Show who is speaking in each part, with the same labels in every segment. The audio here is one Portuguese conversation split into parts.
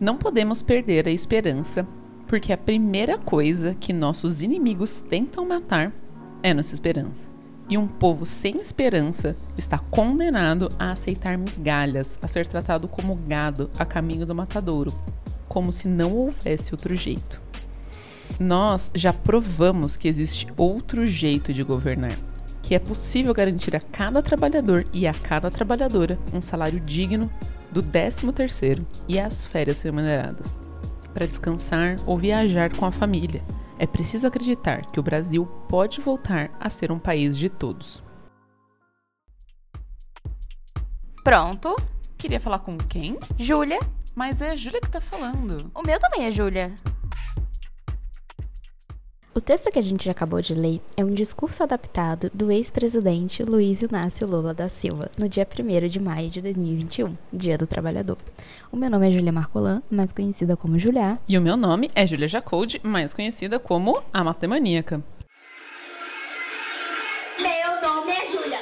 Speaker 1: Não podemos perder a esperança, porque a primeira coisa que nossos inimigos tentam matar é nossa esperança. E um povo sem esperança está condenado a aceitar migalhas, a ser tratado como gado a caminho do matadouro, como se não houvesse outro jeito. Nós já provamos que existe outro jeito de governar, que é possível garantir a cada trabalhador e a cada trabalhadora um salário digno do 13º e as férias remuneradas, para descansar ou viajar com a família. É preciso acreditar que o Brasil pode voltar a ser um país de todos.
Speaker 2: Pronto.
Speaker 1: Queria falar com quem?
Speaker 2: Júlia.
Speaker 1: Mas é a Júlia que tá falando.
Speaker 2: O meu também é Júlia. O texto que a gente acabou de ler é um discurso adaptado do ex-presidente Luiz Inácio Lula da Silva, no dia 1 de maio de 2021, Dia do Trabalhador. O meu nome é Julia Marcolan, mais conhecida como Julia.
Speaker 1: E o meu nome é Julia Jacoldi, mais conhecida como a Matemaníaca.
Speaker 3: Meu nome é Júlia.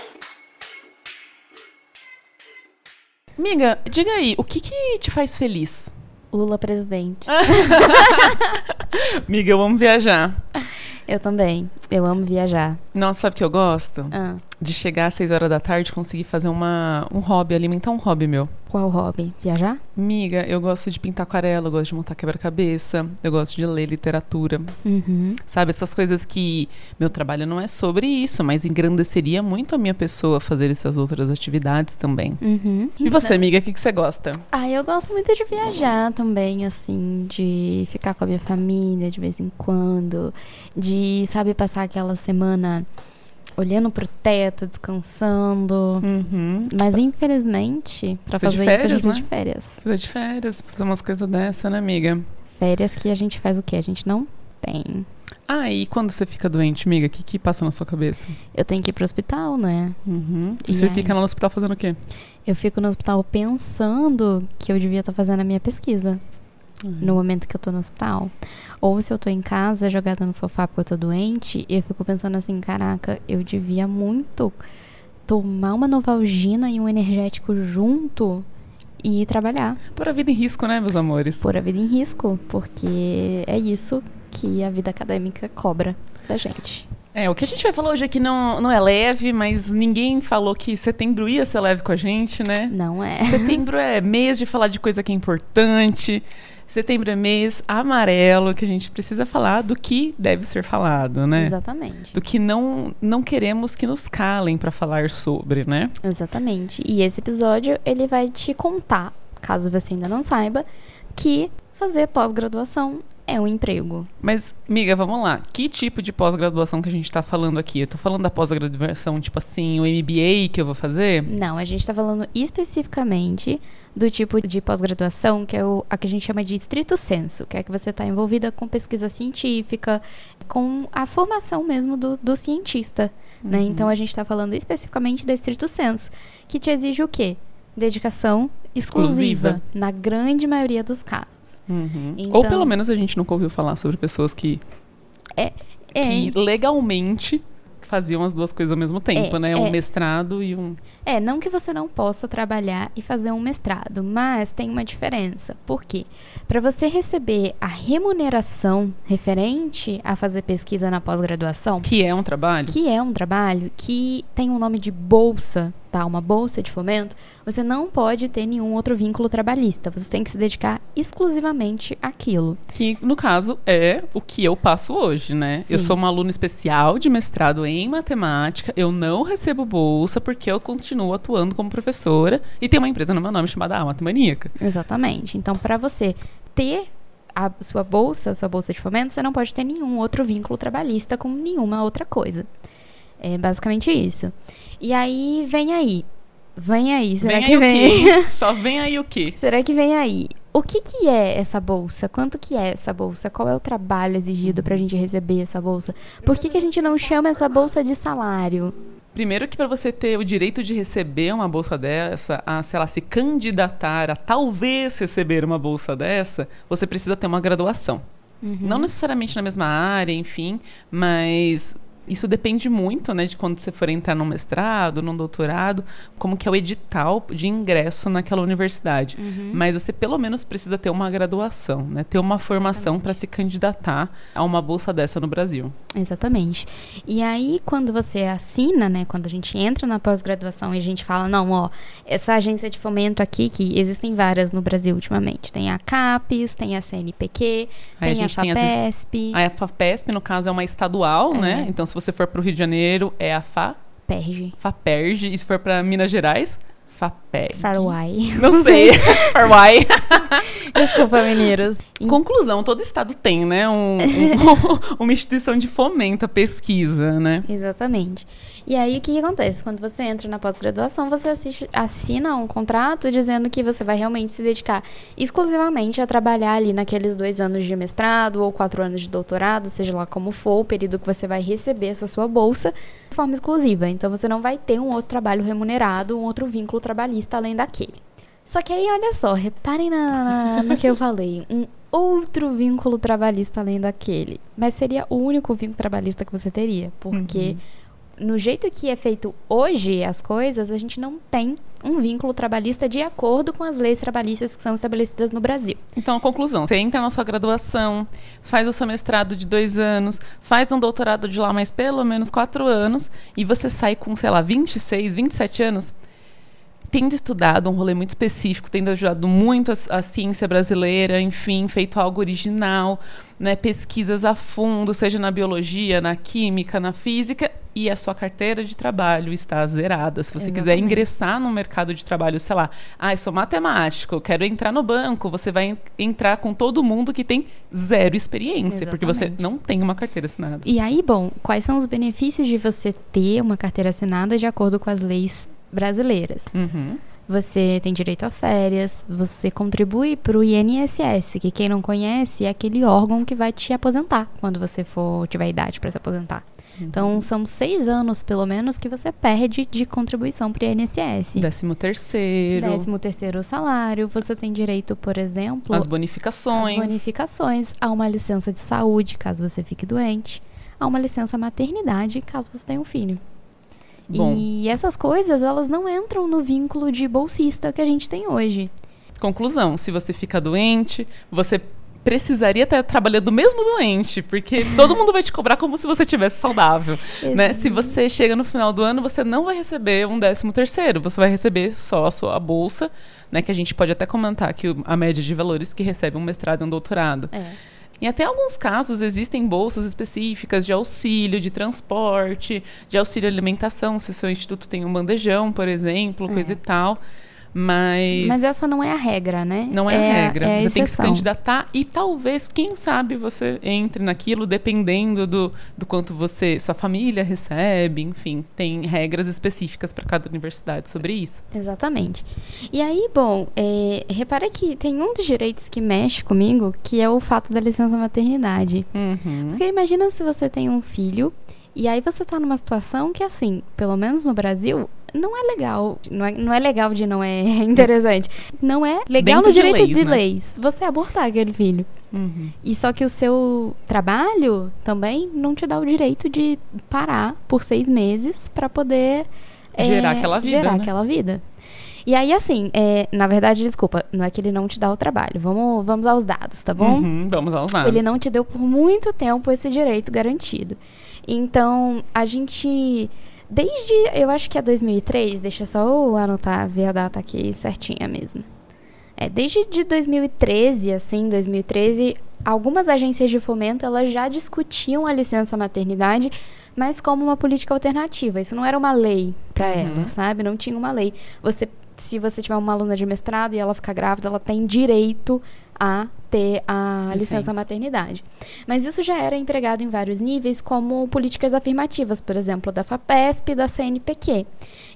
Speaker 1: Amiga, diga aí, o que que te faz feliz?
Speaker 2: Lula presidente.
Speaker 1: Amiga, eu amo viajar.
Speaker 2: Eu também. Eu amo viajar.
Speaker 1: Nossa, sabe o que eu gosto?
Speaker 2: Ah,
Speaker 1: De chegar às 6 horas da tarde conseguir fazer uma, um hobby, alimentar um hobby meu.
Speaker 2: qual hobby? Viajar?
Speaker 1: Miga, eu gosto de pintar aquarela, eu gosto de montar quebra-cabeça, eu gosto de ler literatura.
Speaker 2: Uhum.
Speaker 1: Sabe, essas coisas que meu trabalho não é sobre isso, mas engrandeceria muito a minha pessoa fazer essas outras atividades também.
Speaker 2: Uhum.
Speaker 1: E você, amiga, o que, que você gosta?
Speaker 2: Ah, eu gosto muito de viajar também, assim, de ficar com a minha família de vez em quando, de, sabe, passar aquela semana olhando pro teto, descansando.
Speaker 1: Uhum.
Speaker 2: Mas infelizmente,
Speaker 1: de
Speaker 2: fazer isso, a
Speaker 1: férias,
Speaker 2: gente
Speaker 1: né?
Speaker 2: de férias.
Speaker 1: Precisa de férias, fazer umas coisas dessa, né, amiga?
Speaker 2: Férias que a gente faz o quê? A gente não tem.
Speaker 1: Ah, e quando você fica doente, amiga, o que, que passa na sua cabeça?
Speaker 2: Eu tenho que ir pro hospital, né?
Speaker 1: Uhum. E
Speaker 2: E
Speaker 1: você
Speaker 2: aí?
Speaker 1: fica lá no hospital fazendo o quê?
Speaker 2: Eu fico no hospital pensando que eu devia estar fazendo a minha pesquisa. No momento que eu tô no hospital. Ou se eu tô em casa, jogada no sofá porque eu tô doente, e eu fico pensando assim, caraca, eu devia muito tomar uma novalgina e um energético junto e trabalhar.
Speaker 1: Por a vida em risco, né, meus amores?
Speaker 2: Pôr a vida em risco, porque é isso que a vida acadêmica cobra da gente.
Speaker 1: É, o que a gente vai falar hoje aqui não, não é leve, mas ninguém falou que setembro ia ser leve com a gente, né?
Speaker 2: Não é?
Speaker 1: Setembro é mês de falar de coisa que é importante. Setembro é mês amarelo, que a gente precisa falar do que deve ser falado, né?
Speaker 2: Exatamente.
Speaker 1: Do que não, não queremos que nos calem para falar sobre, né?
Speaker 2: Exatamente. E esse episódio, ele vai te contar, caso você ainda não saiba, que fazer pós-graduação é um emprego.
Speaker 1: Mas, amiga, vamos lá. Que tipo de pós-graduação que a gente tá falando aqui? Eu tô falando da pós-graduação, tipo assim, o MBA que eu vou fazer?
Speaker 2: Não, a gente está falando especificamente do tipo de pós-graduação que é o, a que a gente chama de estrito senso, que é que você está envolvida com pesquisa científica, com a formação mesmo do, do cientista. Né? Então a gente está falando especificamente da estrito senso, que te exige o quê? Dedicação exclusiva,
Speaker 1: Exclusiva.
Speaker 2: na grande maioria dos casos.
Speaker 1: Uhum.
Speaker 2: Então-
Speaker 1: Ou pelo menos a gente nunca ouviu falar sobre pessoas que,
Speaker 2: É,
Speaker 1: que legalmente faziam as duas coisas ao mesmo tempo,
Speaker 2: É,
Speaker 1: né? Um
Speaker 2: é.
Speaker 1: mestrado e um.
Speaker 2: É, não que você não possa trabalhar e fazer um mestrado, mas tem uma diferença. Por quê? Para você receber a remuneração referente a fazer pesquisa na pós-graduação,
Speaker 1: Que é um trabalho.
Speaker 2: que é um trabalho que tem o nome de bolsa, tá? Uma bolsa de fomento, você não pode ter nenhum outro vínculo trabalhista. Você tem que se dedicar exclusivamente àquilo.
Speaker 1: Que, no caso, é o que eu passo hoje, né? Eu
Speaker 2: Sim.
Speaker 1: sou uma aluna especial de mestrado em matemática. Eu não recebo bolsa porque eu continuo atuando como professora. E tem uma empresa no meu nome chamada A Matemaníaca.
Speaker 2: Exatamente. Então, para você ter a sua bolsa, sua bolsa de fomento, você não pode ter nenhum outro vínculo trabalhista com nenhuma outra coisa. É basicamente isso. E aí, vem aí. Vem aí. Será
Speaker 1: vem
Speaker 2: que
Speaker 1: aí
Speaker 2: vem?
Speaker 1: o quê? Só vem aí o quê?
Speaker 2: Será que vem aí? O que, que é essa bolsa? Quanto que é essa bolsa? Qual é o trabalho exigido pra gente receber essa bolsa? Por que, que a gente não chama essa bolsa de salário?
Speaker 1: Primeiro que para você ter o direito de receber uma bolsa dessa, a, sei lá, se candidatar a talvez receber uma bolsa dessa, você precisa ter uma graduação.
Speaker 2: Uhum.
Speaker 1: Não necessariamente na mesma área, enfim, mas Isso depende muito, né, de quando você for entrar num mestrado, num doutorado, como que é o edital de ingresso naquela universidade.
Speaker 2: Uhum.
Speaker 1: Mas você pelo menos precisa ter uma graduação, né, ter uma formação para se candidatar a uma bolsa dessa no Brasil.
Speaker 2: Exatamente. E aí, quando você assina, né? Quando a gente entra na pós-graduação e a gente fala, não, ó, essa agência de fomento aqui, que existem várias no Brasil ultimamente. Tem a CAPES, tem a CNPq,
Speaker 1: Aí a
Speaker 2: tem a,
Speaker 1: gente tem as-
Speaker 2: FAPESP,
Speaker 1: A FAPESP, no caso, é uma estadual,
Speaker 2: É.
Speaker 1: né? Então, se você for para o Rio de Janeiro, é a FA,
Speaker 2: PERJ,
Speaker 1: FAPERJ. E se for para Minas Gerais, FAPEG.
Speaker 2: FARUAI.
Speaker 1: Não sei. Farwai.
Speaker 2: Desculpa, mineiros.
Speaker 1: Conclusão, todo estado tem, né? um- um- uma instituição de fomento à pesquisa, né?
Speaker 2: Exatamente. E aí, o que, que acontece? Quando você entra na pós-graduação, você assiste- assina um contrato dizendo que você vai realmente se dedicar exclusivamente a trabalhar ali naqueles dois anos de mestrado ou quatro anos de doutorado, seja lá como for, o período que você vai receber essa sua bolsa, de forma exclusiva. Então, você não vai ter um outro trabalho remunerado, um outro vínculo trabalhista além daquele. Só que aí, olha só, reparem na, na- no que eu falei. Um outro vínculo trabalhista além daquele. Mas seria o único vínculo trabalhista que você teria. Porque no jeito que é feito hoje as coisas, a gente não tem um vínculo trabalhista de acordo com as leis trabalhistas que são estabelecidas no Brasil.
Speaker 1: Então, a conclusão: você entra na sua graduação, faz o seu mestrado de dois anos, faz um doutorado de lá mais pelo menos quatro anos, e você sai com, sei lá, 26, 27 anos, tendo estudado um rolê muito específico, tendo ajudado muito a, a ciência brasileira, enfim, feito algo original, né, pesquisas a fundo, seja na biologia, na química, na física, e a sua carteira de trabalho está zerada. Se você quiser
Speaker 2: Exatamente.
Speaker 1: ingressar no mercado de trabalho, sei lá, ah, eu sou matemático, quero entrar no banco, você vai en- entrar com todo mundo que tem zero experiência, porque você
Speaker 2: Exatamente.
Speaker 1: não tem uma carteira assinada.
Speaker 2: E aí, bom, quais são os benefícios de você ter uma carteira assinada de acordo com as leis brasileiras?
Speaker 1: Uhum.
Speaker 2: Você tem direito a férias, você contribui para o INSS, que quem não conhece é aquele órgão que vai te aposentar quando você for tiver idade para se aposentar. Então, são seis anos, pelo menos, que você perde de contribuição para o INSS.
Speaker 1: Décimo terceiro,
Speaker 2: Décimo terceiro salário, você tem direito, por exemplo,
Speaker 1: as
Speaker 2: às
Speaker 1: bonificações.
Speaker 2: bonificações, a uma licença de saúde, caso você fique doente, a uma licença maternidade, caso você tenha um filho.
Speaker 1: Bom.
Speaker 2: E essas coisas, elas não entram no vínculo de bolsista que a gente tem hoje.
Speaker 1: Conclusão: se você fica doente, você precisaria estar trabalhando mesmo doente, porque todo mundo vai te cobrar como se você estivesse saudável. né? Se você chega no final do ano, você não vai receber um décimo terceiro, você vai receber só a sua bolsa, né? Que a gente pode até comentar que a média de valores que recebe um mestrado e um doutorado.
Speaker 2: É.
Speaker 1: Em até alguns casos existem bolsas específicas de auxílio, de transporte, de auxílio alimentação, se o seu instituto tem um bandejão, por exemplo, coisa
Speaker 2: É.
Speaker 1: e tal. Mas,
Speaker 2: Mas essa não é a regra, né?
Speaker 1: não é, a regra.
Speaker 2: é a
Speaker 1: você tem que se candidatar e talvez, quem sabe, você entre naquilo dependendo do, do quanto você, sua família recebe, enfim, tem regras específicas para cada universidade sobre isso.
Speaker 2: Exatamente. E aí, bom, é, repara que tem um dos direitos que mexe comigo, que é o fato da licença maternidade.
Speaker 1: Uhum.
Speaker 2: Porque imagina se você tem um filho e aí você tá numa situação que, assim, pelo menos no Brasil, não é legal. Não é, não é legal de não é interessante. Não é legal
Speaker 1: Dentro
Speaker 2: no
Speaker 1: de
Speaker 2: direito
Speaker 1: leis,
Speaker 2: de
Speaker 1: né?
Speaker 2: leis você abortar aquele filho.
Speaker 1: Uhum.
Speaker 2: E só que o seu trabalho também não te dá o direito de parar por seis meses pra poder é,
Speaker 1: Gerar aquela vida,
Speaker 2: Gerar
Speaker 1: né?
Speaker 2: aquela vida. E aí, assim, é, na verdade, desculpa, não é que ele não te dá o trabalho. Vamos, vamos aos dados, tá bom?
Speaker 1: Uhum, Vamos aos dados.
Speaker 2: Ele não te deu por muito tempo esse direito garantido. Então, a gente. Desde, eu acho que é 2003, deixa eu só eu anotar, ver a data aqui certinha mesmo. É, desde de 2013, assim, 2013, algumas agências de fomento, elas já discutiam a licença maternidade, mas como uma política alternativa. Isso não era uma lei para
Speaker 1: Uhum.
Speaker 2: elas, sabe? Não tinha uma lei. Você, se você tiver uma aluna de mestrado e ela ficar grávida, ela tem direito a ter a licença,
Speaker 1: Licença.
Speaker 2: maternidade. Mas isso já era empregado em vários níveis, como políticas afirmativas, por exemplo, da FAPESP e da CNPq.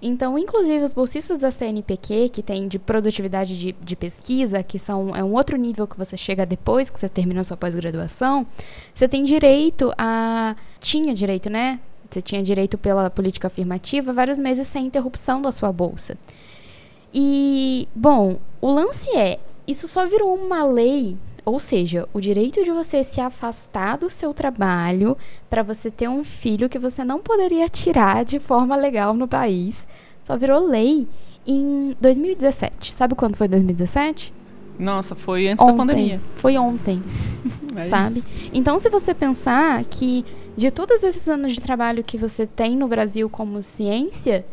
Speaker 2: Então, inclusive, os bolsistas da CNPq, que tem de produtividade de, de pesquisa, que são, é um outro nível que você chega depois que você terminou sua pós-graduação, você tem direito a. Tinha direito, né? Você tinha direito pela política afirmativa vários meses sem interrupção da sua bolsa. E, bom, o lance é, isso só virou uma lei Ou seja, o direito de você se afastar do seu trabalho para você ter um filho que você não poderia tirar de forma legal no país, só virou lei em 2017. Sabe quando foi 2017?
Speaker 1: Nossa, foi antes
Speaker 2: ontem.
Speaker 1: da pandemia.
Speaker 2: Foi ontem,
Speaker 1: É
Speaker 2: sabe?
Speaker 1: isso.
Speaker 2: Então, se você pensar que de todos esses anos de trabalho que você tem no Brasil como ciência,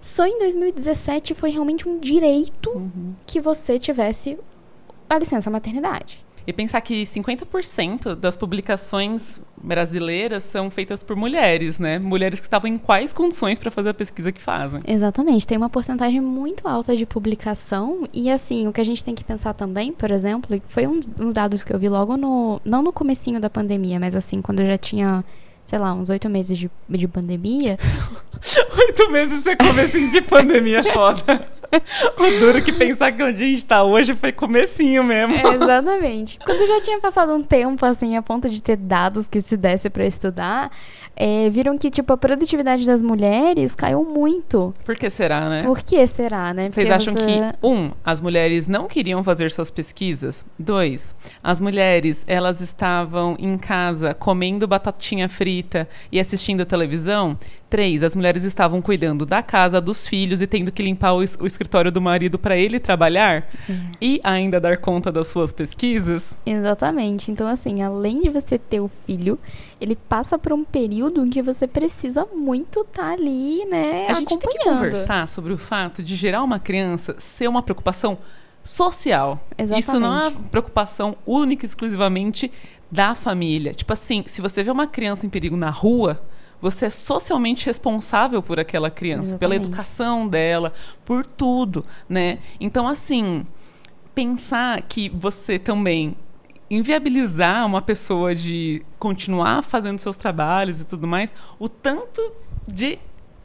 Speaker 2: só em 2017 foi realmente um direito
Speaker 1: Uhum.
Speaker 2: que você tivesse a licença maternidade.
Speaker 1: E pensar que 50% das publicações brasileiras são feitas por mulheres, né? Mulheres que estavam em quais condições para fazer a pesquisa que fazem.
Speaker 2: Exatamente, tem uma porcentagem muito alta de publicação e assim, o que a gente tem que pensar também, por exemplo, foi um, uns dados que eu vi logo no, não no comecinho da pandemia, mas assim, quando eu já tinha, sei lá, uns oito meses de, de pandemia,
Speaker 1: Oito meses você comecinho de pandemia é foda. O duro que pensar que onde a gente tá hoje foi comecinho mesmo.
Speaker 2: É, exatamente. Quando já tinha passado um tempo, assim, a ponto de ter dados que se desse pra estudar, é, viram que, tipo, a produtividade das mulheres caiu muito.
Speaker 1: Por que será, né?
Speaker 2: Por que será, né?
Speaker 1: Vocês
Speaker 2: Porque
Speaker 1: acham
Speaker 2: você-
Speaker 1: que, um, as mulheres não queriam fazer suas pesquisas? Dois, as mulheres, elas estavam em casa comendo batatinha frita e assistindo televisão? Três, as mulheres estavam cuidando da casa, dos filhos e tendo que limpar o, o escritório do marido para ele trabalhar e ainda dar conta das suas pesquisas?
Speaker 2: Exatamente. Então, assim, além de você ter o filho, ele passa por um período em que você precisa muito estar ali, né,
Speaker 1: A gente tem que
Speaker 2: acompanhando.
Speaker 1: conversar sobre o fato de gerar uma criança ser uma preocupação social. Isso não é uma
Speaker 2: Exatamente.
Speaker 1: preocupação única e exclusivamente da família. Tipo assim, se você vê uma criança em perigo na rua, você é socialmente responsável por aquela criança, pela
Speaker 2: Exatamente.
Speaker 1: educação dela, por tudo, né? Então, assim, pensar que você também inviabilizar uma pessoa de continuar fazendo seus trabalhos e tudo mais, o tanto de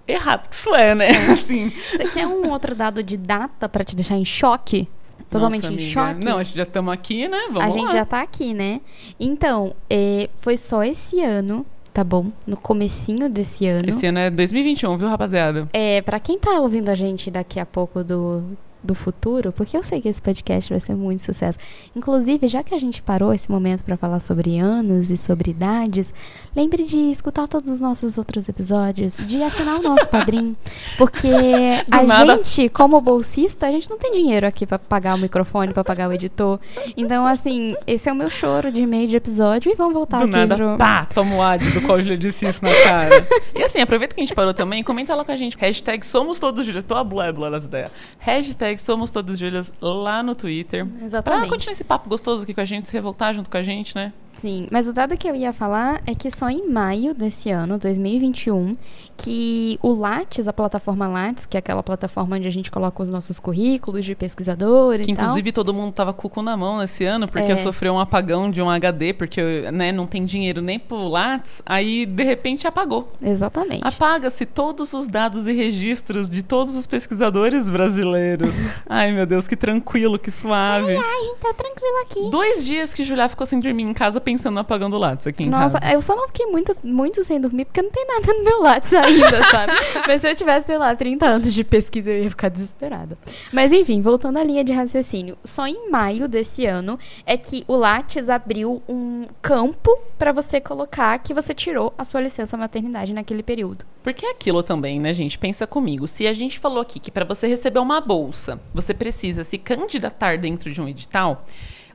Speaker 1: errado que isso é, né? Assim,
Speaker 2: Você quer um outro dado de data pra te deixar em choque? Totalmente
Speaker 1: nossa,
Speaker 2: em choque?
Speaker 1: Não, a gente já estamos aqui, né? Vamos
Speaker 2: a
Speaker 1: lá.
Speaker 2: gente já tá aqui, né? Então, é, foi só esse ano, tá bom? No comecinho desse ano.
Speaker 1: Esse ano é 2021, viu, rapaziada?
Speaker 2: É, para quem tá ouvindo a gente daqui a pouco do, do futuro, porque eu sei que esse podcast vai ser muito sucesso. Inclusive, já que a gente parou esse momento para falar sobre anos e sobre idades, lembre de escutar todos os nossos outros episódios, de assinar o nosso padrinho, porque a
Speaker 1: nada.
Speaker 2: gente, como bolsista, a gente não tem dinheiro aqui para pagar o microfone, para pagar o editor. Então, assim, esse é o meu choro de meio de episódio e vamos voltar
Speaker 1: do
Speaker 2: aqui
Speaker 1: nada,
Speaker 2: pro
Speaker 1: pá, toma o ad do qual Julia disse isso na cara. e assim, aproveita que a gente parou também, comenta lá com a gente. Hashtag somos todos Julias. Tô a blá das ideias. Hashtag somos todos Julias lá no Twitter. Pra
Speaker 2: Exatamente.
Speaker 1: continuar esse papo gostoso aqui com a gente, se revoltar junto com a gente, né?
Speaker 2: Sim, mas o dado que eu ia falar é que só em maio desse ano, 2021, que o Lattes, a plataforma Lattes, que é aquela plataforma onde a gente coloca os nossos currículos de pesquisador e
Speaker 1: Que
Speaker 2: tal.
Speaker 1: inclusive todo mundo tava com o cu na mão nesse ano, porque
Speaker 2: É.
Speaker 1: eu sofri um apagão de um HD, porque né, não tem dinheiro nem pro Lattes, aí de repente apagou.
Speaker 2: Exatamente.
Speaker 1: Apaga-se todos os dados e registros de todos os pesquisadores brasileiros. Ai, meu Deus, que tranquilo, que suave.
Speaker 2: Ai, tá tranquilo aqui.
Speaker 1: Dois dias que Julia ficou sem dormir em casa pensando no apagando o Lattes aqui em
Speaker 2: Nossa,
Speaker 1: casa.
Speaker 2: eu só não fiquei muito, muito sem dormir porque não tem nada no meu Lattes ainda, sabe? Mas se eu tivesse, sei lá, 30 anos de pesquisa, eu ia ficar desesperada. Mas enfim, voltando à linha de raciocínio. Só em maio desse ano é que o Lattes abriu um campo pra você colocar que você tirou a sua licença maternidade naquele período.
Speaker 1: Porque é aquilo também, né, gente? Pensa comigo. Se a gente falou aqui que para você receber uma bolsa, você precisa se candidatar dentro de um edital,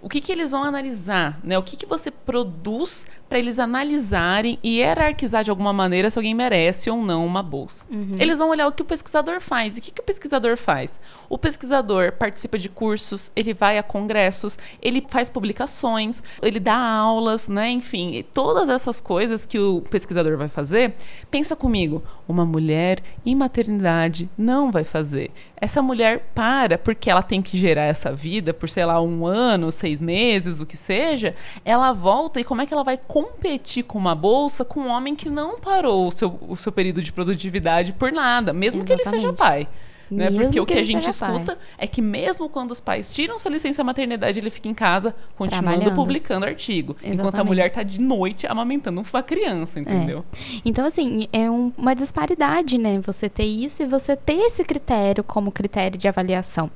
Speaker 1: o que, que eles vão analisar? Né? O que, que você produz para eles analisarem e hierarquizar de alguma maneira se alguém merece ou não uma bolsa? Eles vão olhar o que o pesquisador faz. E o que, que o pesquisador faz? O pesquisador participa de cursos, ele vai a congressos, ele faz publicações, ele dá aulas, né? Enfim, todas essas coisas que o pesquisador vai fazer, pensa comigo, uma mulher em maternidade não vai fazer. Essa mulher para porque ela tem que gerar essa vida por, sei lá, um ano, seis meses, o que seja. Ela volta e como é que ela vai competir com uma bolsa com um homem que não parou o seu, o seu período de produtividade por nada, mesmo que ele seja
Speaker 2: Exatamente.
Speaker 1: pai. Né? Porque o
Speaker 2: que
Speaker 1: que a gente
Speaker 2: seja pai.
Speaker 1: escuta é que mesmo quando os pais tiram sua licença maternidade, ele fica em casa continuando publicando artigo, enquanto a
Speaker 2: Exatamente.
Speaker 1: mulher tá de noite amamentando uma criança, entendeu?
Speaker 2: Então, assim, é um- uma disparidade, né? Você ter isso e você ter esse critério como critério de avaliação.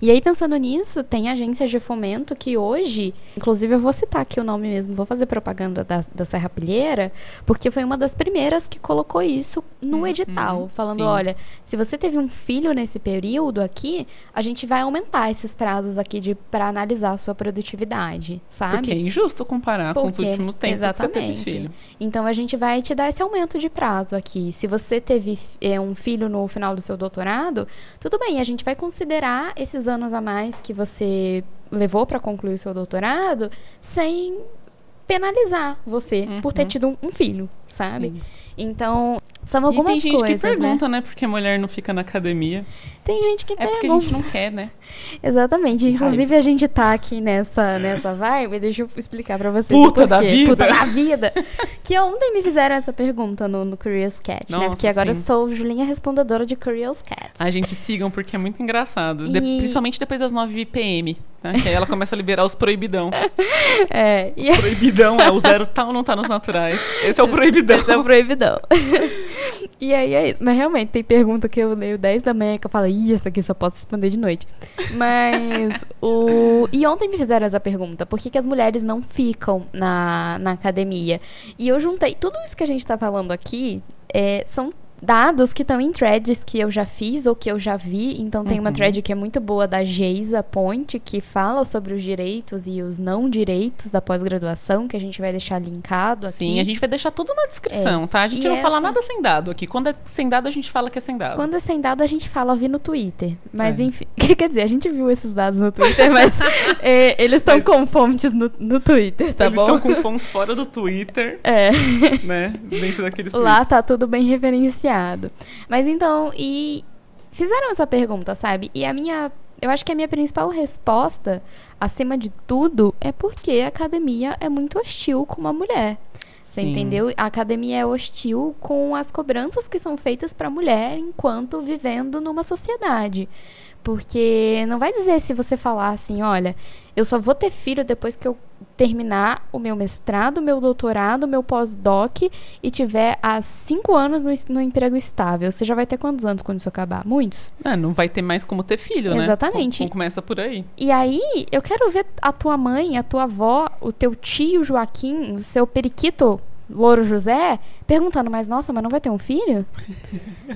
Speaker 2: E aí, pensando nisso, tem agências de fomento que hoje, inclusive eu vou citar aqui o nome mesmo, vou fazer propaganda da, da Serra Pilheira, porque foi uma das primeiras que colocou isso no
Speaker 1: Uhum,
Speaker 2: edital, falando,
Speaker 1: sim.
Speaker 2: olha, se você teve um filho nesse período aqui, a gente vai aumentar esses prazos aqui de para analisar a sua produtividade, sabe?
Speaker 1: Porque é injusto comparar com os
Speaker 2: Porque-
Speaker 1: últimos tempos que você teve
Speaker 2: exatamente.
Speaker 1: filho.
Speaker 2: Então a gente vai te dar esse aumento de prazo aqui. Se você teve é, um filho no final do seu doutorado, tudo bem, a gente vai considerar esses anos a mais que você levou para concluir o seu doutorado sem penalizar você por ter
Speaker 1: Uhum.
Speaker 2: tido um, um filho, sabe?
Speaker 1: Sim.
Speaker 2: Então, são algumas
Speaker 1: e tem gente
Speaker 2: coisas,
Speaker 1: que
Speaker 2: né?
Speaker 1: pergunta, né? Porque a mulher não fica na academia.
Speaker 2: Tem gente que
Speaker 1: É porque a
Speaker 2: pergunta.
Speaker 1: gente não quer, né?
Speaker 2: Exatamente. Inclusive, a gente tá aqui nessa, nessa vibe. Deixa eu explicar pra vocês.
Speaker 1: Puta da vida.
Speaker 2: Puta da vida. que ontem me fizeram essa pergunta no, no Curious Cat, né?
Speaker 1: Nossa,
Speaker 2: Porque agora
Speaker 1: sim.
Speaker 2: eu sou Julinha respondedora de Curious Cat.
Speaker 1: A gente sigam porque é muito engraçado. De-
Speaker 2: E-
Speaker 1: principalmente depois das 9 PM. Tá? Que aí ela começa a liberar os proibidão.
Speaker 2: É, e
Speaker 1: Proibidão é o zero tá ou não tá nos naturais. Esse é o proibidão.
Speaker 2: esse é o proibidão. e aí é isso. Mas realmente, tem pergunta que eu leio 10 da manhã que eu falo, ih, essa aqui só posso responder de noite. Mas o. E ontem me fizeram essa pergunta: por que, que as mulheres não ficam na, na academia? E eu juntei tudo isso que a gente tá falando aqui é, são dados que estão em threads que eu já fiz ou que eu já vi. Então tem uma
Speaker 1: Uhum.
Speaker 2: thread que é muito boa da Geisa Ponte, que fala sobre os direitos e os não direitos da pós-graduação, que a gente vai deixar linkado aqui.
Speaker 1: Sim, a gente vai deixar tudo na descrição, tá? A gente
Speaker 2: E
Speaker 1: não fala
Speaker 2: essa-
Speaker 1: nada sem dado aqui. Quando é sem dado, a gente fala que é sem dado.
Speaker 2: Quando é sem dado, a gente fala, eu vi no Twitter. Mas
Speaker 1: É.
Speaker 2: enfim. Quer dizer, a gente viu esses dados no Twitter, mas é, eles estão
Speaker 1: Mas-
Speaker 2: com fontes no, no Twitter, tá
Speaker 1: Eles
Speaker 2: bom?
Speaker 1: estão com fontes fora do Twitter,
Speaker 2: É.
Speaker 1: né? Dentro daqueles
Speaker 2: Lá
Speaker 1: tweets.
Speaker 2: tá tudo bem referenciado. Mas então, e fizeram essa pergunta, sabe? E a minha. Eu acho que a minha principal resposta, acima de tudo, é porque a academia é muito hostil com uma mulher. Você
Speaker 1: Sim.
Speaker 2: entendeu? A academia é hostil com as cobranças que são feitas para a mulher enquanto vivendo numa sociedade. Porque não vai dizer se você falar assim, olha, eu só vou ter filho depois que eu terminar o meu mestrado, meu doutorado, meu pós-doc e tiver há cinco anos no, no emprego estável. Você já vai ter quantos anos quando isso acabar? Muitos?
Speaker 1: Ah, não vai ter mais como ter filho, né?
Speaker 2: Exatamente.
Speaker 1: Com- com- Começa por aí.
Speaker 2: E aí, eu quero ver a tua mãe, a tua avó, o teu tio Joaquim, o seu periquito Louro José, perguntando, mas nossa, mas não vai ter um filho?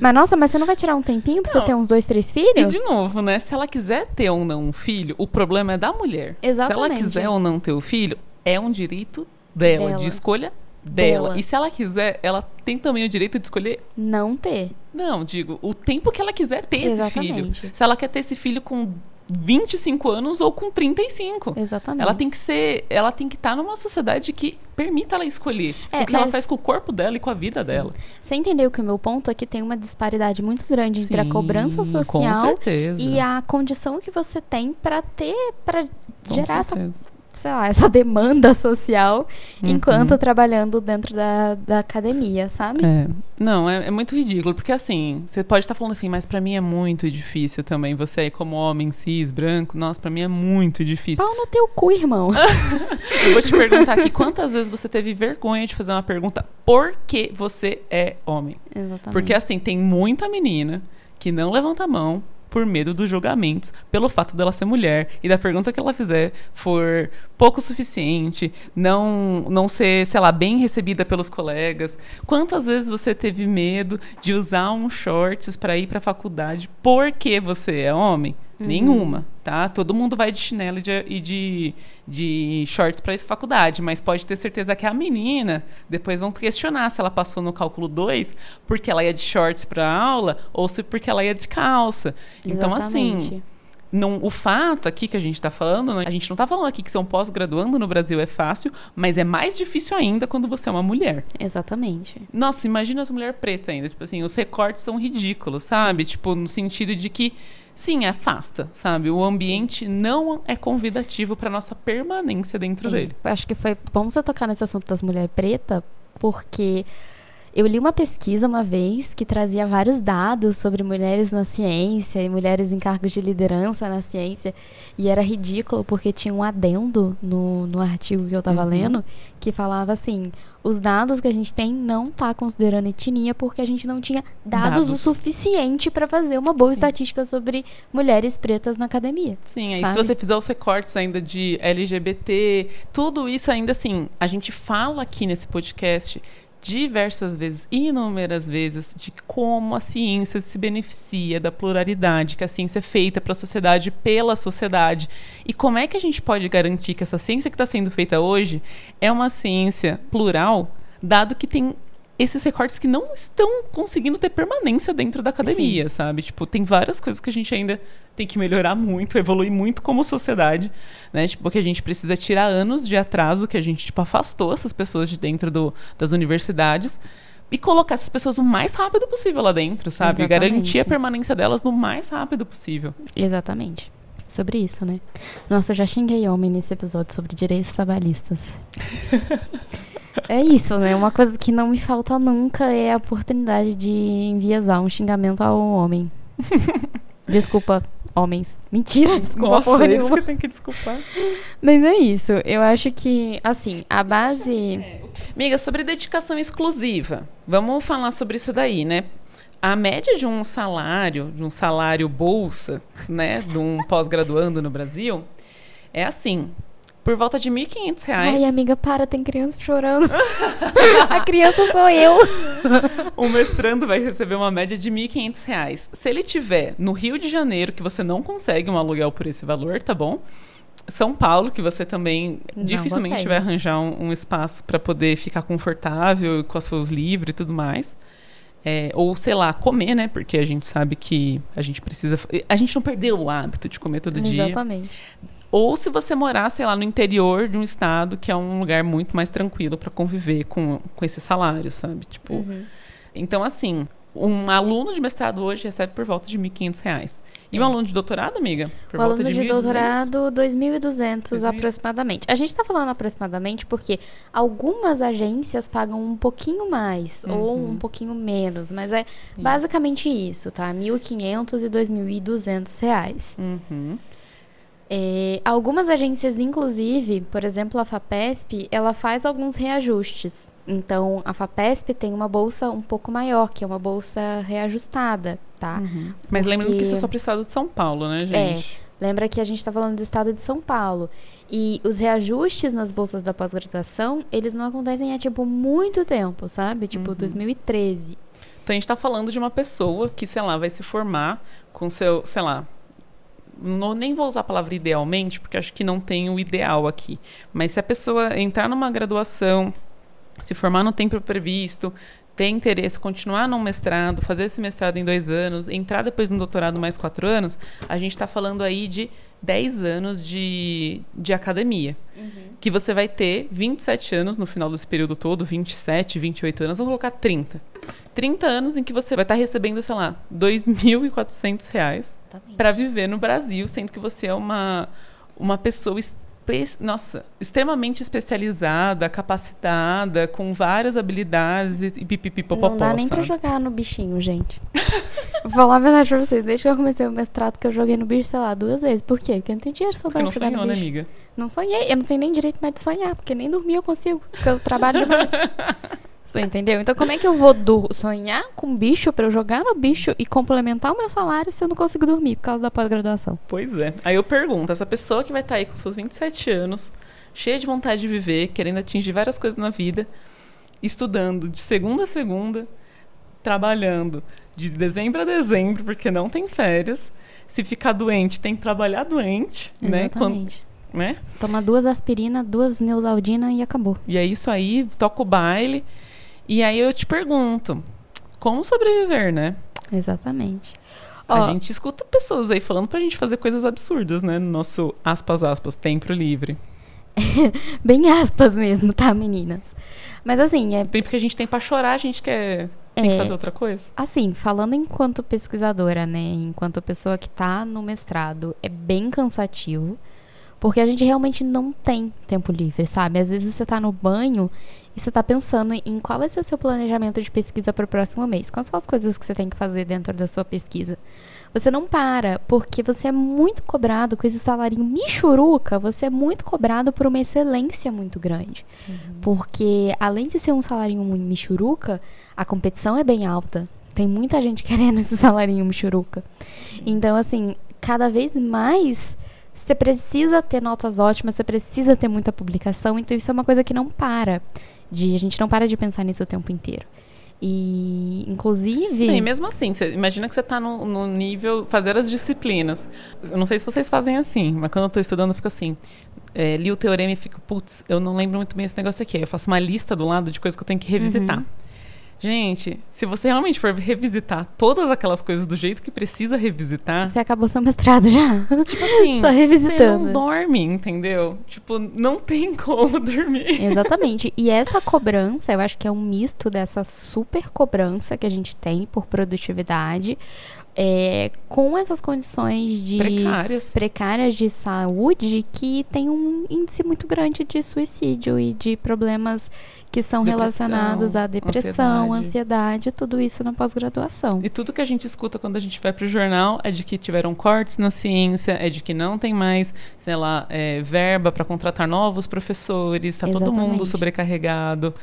Speaker 2: mas nossa, mas você não vai tirar um tempinho pra
Speaker 1: Não.
Speaker 2: você ter uns dois, três
Speaker 1: E
Speaker 2: filhos?
Speaker 1: de novo, né? Se ela quiser ter ou não um filho, o problema é da mulher. Se ela
Speaker 2: Exatamente.
Speaker 1: quiser ou não ter o filho, é um direito dela,
Speaker 2: Dela.
Speaker 1: de escolha dela.
Speaker 2: Dela.
Speaker 1: E se ela quiser, ela tem também o direito de escolher
Speaker 2: Não ter.
Speaker 1: Não, digo, o tempo que ela quiser ter esse filho.
Speaker 2: Exatamente.
Speaker 1: Se ela quer ter esse filho com 25 anos ou com 35.
Speaker 2: Exatamente.
Speaker 1: Ela tem que ser, ela tem que estar numa sociedade que permita ela escolher
Speaker 2: É,
Speaker 1: o que ela
Speaker 2: mas-
Speaker 1: faz com o corpo dela e com a vida dela.
Speaker 2: Você entendeu que o meu ponto é que tem uma disparidade muito grande entre a cobrança
Speaker 1: Sim,
Speaker 2: social e a condição que você tem pra ter, pra
Speaker 1: Com
Speaker 2: gerar essa. Sei lá, essa demanda social
Speaker 1: Uhum.
Speaker 2: enquanto trabalhando dentro da, da academia, sabe?
Speaker 1: É. Não, é, é muito ridículo, porque assim, você pode estar falando assim, mas pra mim é muito difícil também. Você aí como homem cis, branco, nossa, pra mim é muito difícil.
Speaker 2: Pau no teu cu, irmão.
Speaker 1: Eu vou te perguntar aqui, quantas vezes você teve vergonha de fazer uma pergunta por que você é homem?
Speaker 2: Exatamente.
Speaker 1: Porque assim, tem muita menina que não levanta a mão por medo dos julgamentos, pelo fato dela ser mulher e da pergunta que ela fizer for pouco suficiente, não não ser, sei lá, bem recebida pelos colegas. Quantas vezes você teve medo de usar um shorts para ir para a faculdade porque você é homem? Nenhuma, tá? Todo mundo vai de chinelo e de, e de, de shorts para essa faculdade, mas pode ter certeza que a menina depois vão questionar se ela passou no cálculo 2 porque ela ia de shorts para aula ou se porque ela ia de calça. Então, assim,
Speaker 2: Exatamente.
Speaker 1: não, o fato aqui que a gente está falando, a gente não está falando aqui que ser um pós-graduando no Brasil é fácil, mas é mais difícil ainda quando você é uma mulher.
Speaker 2: Exatamente.
Speaker 1: Nossa, imagina as mulheres pretas ainda. Tipo assim, os recortes são ridículos, sabe? Tipo, no sentido de que, sim, afasta, sabe? O ambiente não é convidativo para nossa permanência dentro
Speaker 2: É,
Speaker 1: dele.
Speaker 2: Acho que foi bom você tocar nesse assunto das mulheres pretas, porque Eu li uma pesquisa uma vez que trazia vários dados sobre mulheres na ciência e mulheres em cargos de liderança na ciência. E era ridículo porque tinha um adendo no, no artigo que eu tava
Speaker 1: Uhum.
Speaker 2: lendo que falava assim: os dados que a gente tem não tá considerando etnia porque a gente não tinha dados, o
Speaker 1: Dados.
Speaker 2: suficiente para fazer uma boa estatística sobre mulheres pretas na academia.
Speaker 1: Sim, aí
Speaker 2: Sabe?
Speaker 1: se você fizer os recortes ainda de LGBT, tudo isso ainda assim, a gente fala aqui nesse podcast diversas vezes, inúmeras vezes, de como a ciência se beneficia da pluralidade, que a ciência é feita para a sociedade, pela sociedade. E como é que a gente pode garantir que essa ciência que está sendo feita hoje é uma ciência plural, dado que tem esses recortes que não estão conseguindo ter permanência dentro da academia, sabe? Tipo, tem várias coisas que a gente ainda tem que melhorar muito, evoluir muito como sociedade, né? Tipo, que a gente precisa tirar anos de atraso que a gente tipo afastou essas pessoas de dentro do, das universidades e colocar essas pessoas o mais rápido possível lá dentro, sabe? E
Speaker 2: Exatamente.
Speaker 1: Garantir a permanência delas no mais rápido possível.
Speaker 2: Exatamente. Sobre isso, né? Nossa, eu já xinguei homem nesse episódio sobre direitos trabalhistas. é isso, né? Uma coisa que não me falta nunca é a oportunidade de enviesar um xingamento ao homem. Desculpa, homens. Mentira, desculpa
Speaker 1: Nossa,
Speaker 2: porra
Speaker 1: é isso
Speaker 2: nenhuma.
Speaker 1: que eu tenho que desculpar.
Speaker 2: Mas é isso. Eu acho que, assim, a base.
Speaker 1: Amiga, sobre dedicação exclusiva. Vamos falar sobre isso daí, né? A média de um salário, de um salário bolsa, né, de um pós-graduando no Brasil, é assim, por volta de 1.500 reais.
Speaker 2: Ai, amiga, para, tem criança chorando. a criança sou eu.
Speaker 1: O mestrando vai receber uma média de 1.500 reais. Se ele tiver no Rio de Janeiro, que você não consegue um aluguel por esse valor, tá bom? São Paulo, que você também
Speaker 2: Não
Speaker 1: dificilmente
Speaker 2: consegue.
Speaker 1: vai arranjar um, um espaço para poder ficar confortável com as suas livres e tudo mais. É, ou, sei lá, comer, né? Porque a gente sabe que a gente precisa. A gente não perdeu o hábito de comer todo dia.
Speaker 2: Exatamente.
Speaker 1: Ou se você morar, sei lá, no interior de um estado que é um lugar muito mais tranquilo para conviver com, com esse salário, sabe? Tipo,
Speaker 2: Uhum.
Speaker 1: então, assim, um aluno de mestrado hoje recebe por volta de 1.500 reais. E um
Speaker 2: É.
Speaker 1: aluno de doutorado, amiga? Por
Speaker 2: o
Speaker 1: volta
Speaker 2: aluno de,
Speaker 1: 1.200.
Speaker 2: doutorado, 2.200
Speaker 1: 2.000.
Speaker 2: aproximadamente. A gente está falando aproximadamente porque algumas agências pagam um pouquinho mais ou
Speaker 1: Uhum.
Speaker 2: um pouquinho menos, mas é
Speaker 1: Sim.
Speaker 2: basicamente isso, tá? 1.500 e 2.200 reais.
Speaker 1: Uhum.
Speaker 2: É, algumas agências, inclusive, por exemplo, a FAPESP, ela faz alguns reajustes. Então, a FAPESP tem uma bolsa um pouco maior, que é uma bolsa reajustada, tá?
Speaker 1: Uhum. Mas lembrando que isso é
Speaker 2: Porque-
Speaker 1: só para o estado de São Paulo, né, gente?
Speaker 2: Lembra que a gente está falando do estado de São Paulo. E os reajustes nas bolsas da pós-graduação, eles não acontecem há, tipo, muito tempo, sabe? Tipo,
Speaker 1: Uhum.
Speaker 2: 2013.
Speaker 1: Então a gente tá falando de uma pessoa que, sei lá, vai se formar com seu, sei lá. Não, nem vou usar a palavra idealmente, porque acho que não tem o ideal aqui. Mas se a pessoa entrar numa graduação, se formar no tempo previsto, ter interesse, continuar num mestrado, fazer esse mestrado em dois anos, entrar depois no doutorado mais quatro anos, a gente está falando aí de 10 anos de, de academia. Que você vai ter 27 anos no final desse período todo, 27, 28 anos, vamos colocar 30. 30 anos em que você vai estar recebendo, sei lá, 2.400 reais
Speaker 2: Exatamente.
Speaker 1: Para viver no Brasil, sendo que você é uma, uma pessoa nossa, extremamente especializada, capacitada, com várias habilidades e pipipipopopó,
Speaker 2: Não dá nem pra
Speaker 1: sabe?
Speaker 2: jogar no bichinho, gente. Vou falar a verdade pra vocês. Desde que eu comecei o mestrado, que eu joguei no bicho, sei lá, duas vezes. Por quê? Porque eu não tenho dinheiro sobrando
Speaker 1: não
Speaker 2: pra jogar
Speaker 1: sonhou,
Speaker 2: no
Speaker 1: né,
Speaker 2: bicho.
Speaker 1: amiga?
Speaker 2: Não sonhei. Eu não tenho nem direito mais de sonhar, porque nem dormir eu consigo. Porque eu trabalho demais. Você entendeu? Então, como é que eu vou sonhar com bicho pra eu jogar no bicho e complementar o meu salário se eu não consigo dormir por causa da pós-graduação?
Speaker 1: Pois é. Aí eu pergunto, essa pessoa que vai estar aí com seus 27 anos, cheia de vontade de viver, querendo atingir várias coisas na vida, estudando de segunda a segunda, trabalhando de dezembro a dezembro, porque não tem férias. Se ficar doente, tem que trabalhar doente, né? Quando-
Speaker 2: Exatamente.
Speaker 1: né?
Speaker 2: Toma duas aspirinas, duas Neusaldina e acabou.
Speaker 1: E é isso aí, toca o baile. E aí eu te pergunto, como sobreviver, né?
Speaker 2: Exatamente.
Speaker 1: A
Speaker 2: Ó,
Speaker 1: gente escuta pessoas aí falando pra gente fazer coisas absurdas, né? No nosso, aspas, aspas, tempo livre.
Speaker 2: bem aspas mesmo, tá, meninas? Mas assim, é,
Speaker 1: Tempo que a gente tem pra chorar, a gente quer tem que
Speaker 2: É.
Speaker 1: fazer outra coisa.
Speaker 2: assim, falando enquanto pesquisadora, né, enquanto pessoa que tá no mestrado, é bem cansativo, Porque a gente realmente não tem tempo livre, sabe? Às vezes você tá no banho e você tá pensando em qual vai ser o seu planejamento de pesquisa para o próximo mês. Quais são as coisas que você tem que fazer dentro da sua pesquisa? Você não para, porque você é muito cobrado com esse salarinho michuruca, você é muito cobrado por uma excelência muito grande. Uhum. Porque, além de ser um salarinho michuruca, a competição é bem alta. Tem muita gente querendo esse salarinho michuruca. Então, assim, cada vez mais você precisa ter notas ótimas, você precisa ter muita publicação, então isso é uma coisa que não para. De, a gente não para de pensar nisso o tempo inteiro. E, inclusive.
Speaker 1: E mesmo assim, você, imagina que você está no, no, nível fazer as disciplinas. Eu não sei se vocês fazem assim, mas quando eu estou estudando, fica assim. É, li o teorema e fico, putz, eu não lembro muito bem esse negócio aqui. Eu faço uma lista do lado de coisas que eu tenho que revisitar. Uhum. Gente, se você realmente for revisitar todas aquelas coisas do jeito que precisa revisitar.
Speaker 2: Você acabou seu mestrado já.
Speaker 1: Tipo assim,
Speaker 2: Só revisitando.
Speaker 1: Você não dorme, entendeu? Tipo, não tem como dormir.
Speaker 2: Exatamente. E essa cobrança, eu acho que é um misto dessa super cobrança que a gente tem por produtividade. É, com essas condições de
Speaker 1: precárias.
Speaker 2: precárias de saúde que tem um índice muito grande de suicídio e de problemas que são depressão, relacionados à depressão, ansiedade. ansiedade, tudo isso na pós-graduação.
Speaker 1: E tudo que a gente escuta quando a gente vai para o jornal é de que tiveram cortes na ciência, é de que não tem mais, sei lá, é, verba para contratar novos professores, está todo mundo sobrecarregado.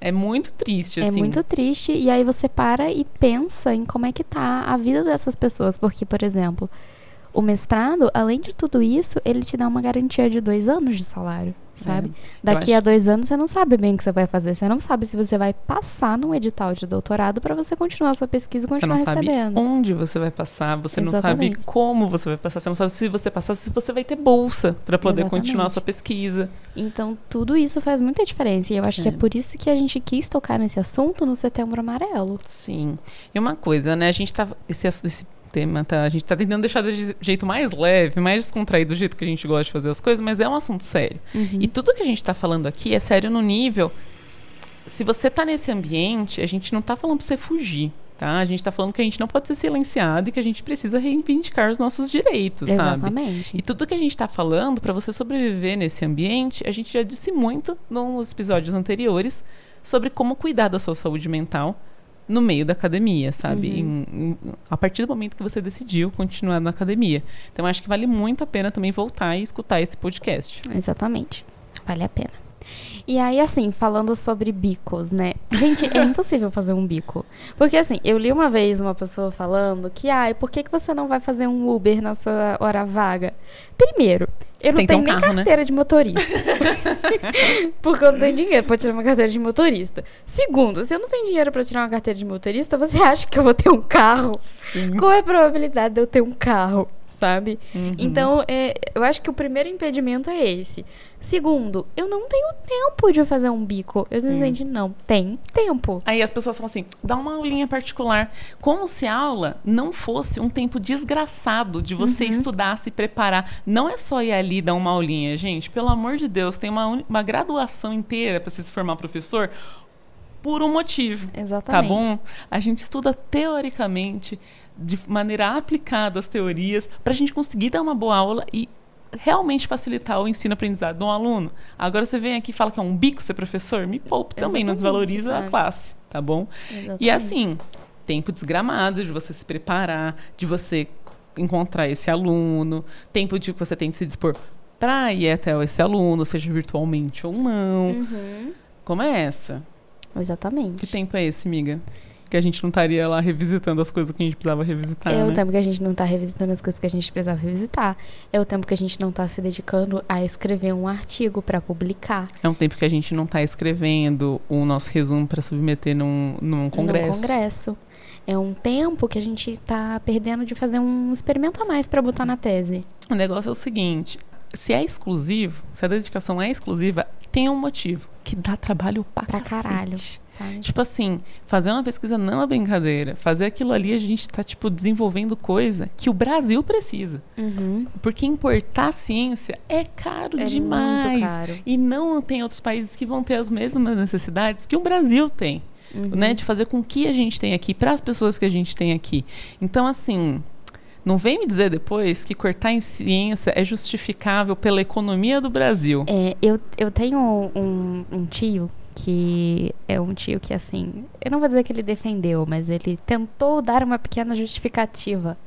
Speaker 1: É muito triste,
Speaker 2: é
Speaker 1: assim.
Speaker 2: É muito triste. E aí você para e pensa em como é que tá a vida dessas pessoas. Porque, por exemplo, o mestrado, além de tudo isso, ele te dá uma garantia de dois anos de salário, sabe? É, Daqui a dois anos você não sabe bem o que você vai fazer. Você não sabe se você vai passar num edital de doutorado para você continuar a sua pesquisa e continuar
Speaker 1: você não
Speaker 2: recebendo.
Speaker 1: Sabe onde você vai passar, você Exatamente. não sabe como você vai passar, você não sabe se você passar, se você vai ter bolsa para poder Exatamente. continuar a sua pesquisa.
Speaker 2: Então, tudo isso faz muita diferença. E eu acho é. que é por isso que a gente quis tocar nesse assunto no setembro amarelo.
Speaker 1: Sim. E uma coisa, né? A gente tá. Esse, esse tema, tá? A gente tá tentando deixar de jeito mais leve, mais descontraído do jeito que a gente gosta de fazer as coisas, mas é um assunto sério. Uhum. E tudo que a gente tá falando aqui é sério no nível. Se você tá nesse ambiente, a gente não tá falando pra você fugir. Tá? A gente está falando que a gente não pode ser silenciado e que a gente precisa reivindicar os nossos direitos,
Speaker 2: Exatamente.
Speaker 1: sabe? E tudo que a gente está falando, para você sobreviver nesse ambiente, a gente já disse muito nos episódios anteriores sobre como cuidar da sua saúde mental no meio da academia, sabe? Uhum. Em, em, a partir do momento que você decidiu continuar na academia. Então, acho que vale muito a pena também voltar e escutar esse podcast.
Speaker 2: Exatamente. Vale a pena. E aí, assim, falando sobre bicos, né? Gente, é impossível fazer um bico. Porque, assim, eu li uma vez uma pessoa falando que, ai, por que, que você não vai fazer um Uber na sua hora vaga? Primeiro, eu não tenho um nem carro, né? carteira né? de motorista. Porque eu não tenho dinheiro pra tirar uma carteira de motorista. Segundo, se eu não tenho dinheiro pra tirar uma carteira de motorista, você acha que eu vou ter um carro? Sim. Qual é a probabilidade de eu ter um carro? Sabe? Uhum. Então, é, eu acho que o primeiro impedimento é esse. Segundo, eu não tenho tempo de fazer um bico. Eu simplesmente não tem tempo.
Speaker 1: Aí as pessoas falam assim: dá uma aulinha particular. Como se a aula não fosse um tempo desgraçado de você uhum. estudar, se preparar. Não é só ir ali dar uma aulinha, gente. Pelo amor de Deus, tem uma, uma graduação inteira para você se formar professor por um motivo.
Speaker 2: Exatamente.
Speaker 1: Tá bom? A gente estuda teoricamente, de maneira aplicada as teorias, para a gente conseguir dar uma boa aula e realmente facilitar o ensino-aprendizado de um aluno. Agora você vem aqui e fala que é um bico ser professor, me poupe também, não desvaloriza sabe? a classe, tá bom? Exatamente. E assim, tempo desgramado de você se preparar, de você encontrar esse aluno, tempo de que você tem que se dispor para ir até esse aluno, seja virtualmente ou não. Uhum. Como é essa?
Speaker 2: Exatamente.
Speaker 1: Que tempo é esse, amiga? Que a gente não estaria lá revisitando as coisas que a gente precisava revisitar.
Speaker 2: É
Speaker 1: né?
Speaker 2: o tempo que a gente não está revisitando as coisas que a gente precisava revisitar. É o tempo que a gente não está se dedicando a escrever um artigo para publicar.
Speaker 1: É um tempo que a gente não está escrevendo o nosso resumo para submeter num, num congresso.
Speaker 2: Num congresso. É um tempo que a gente está perdendo de fazer um experimento a mais para botar na tese.
Speaker 1: O negócio é o seguinte: se é exclusivo, se a dedicação é exclusiva, tem um motivo. Que dá trabalho pra, pra caralho. Tipo assim, fazer uma pesquisa não é brincadeira. Fazer aquilo ali, a gente está tipo, desenvolvendo coisa que o Brasil precisa. Uhum. Porque importar ciência é caro é demais. Muito caro. E não tem outros países que vão ter as mesmas necessidades que o Brasil tem. Uhum. Né? De fazer com que a gente tem aqui, para as pessoas que a gente tem aqui. Então, assim, Não vem me dizer depois que cortar em ciência é justificável pela economia do Brasil.
Speaker 2: É, eu, eu tenho um, um tio que é um tio que, assim, eu não vou dizer que ele defendeu, mas ele tentou dar uma pequena justificativa.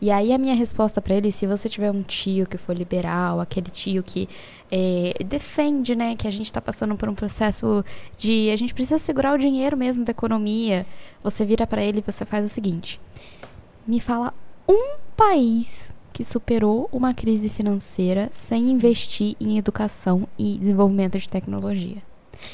Speaker 2: E aí a minha resposta para ele, se você tiver um tio que for liberal, aquele tio que é, defende, né, que a gente está passando por um processo de a gente precisa segurar o dinheiro mesmo da economia, você vira para ele e você faz o seguinte: me fala um país que superou uma crise financeira sem investir em educação e desenvolvimento de tecnologia.